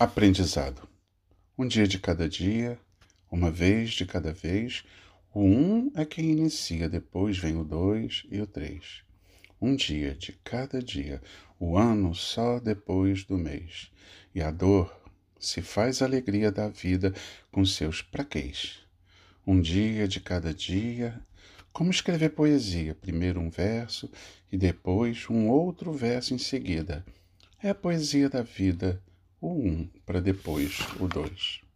Aprendizado. Um dia de cada dia, uma vez de cada vez. O um é quem inicia, depois vem o dois e o três. Um dia de cada dia, o ano só depois do mês. E a dor se faz alegria da vida com seus praquês. Um dia de cada dia, como escrever poesia, primeiro um verso e depois um outro verso em seguida. É a poesia da vida o um para depois o dois.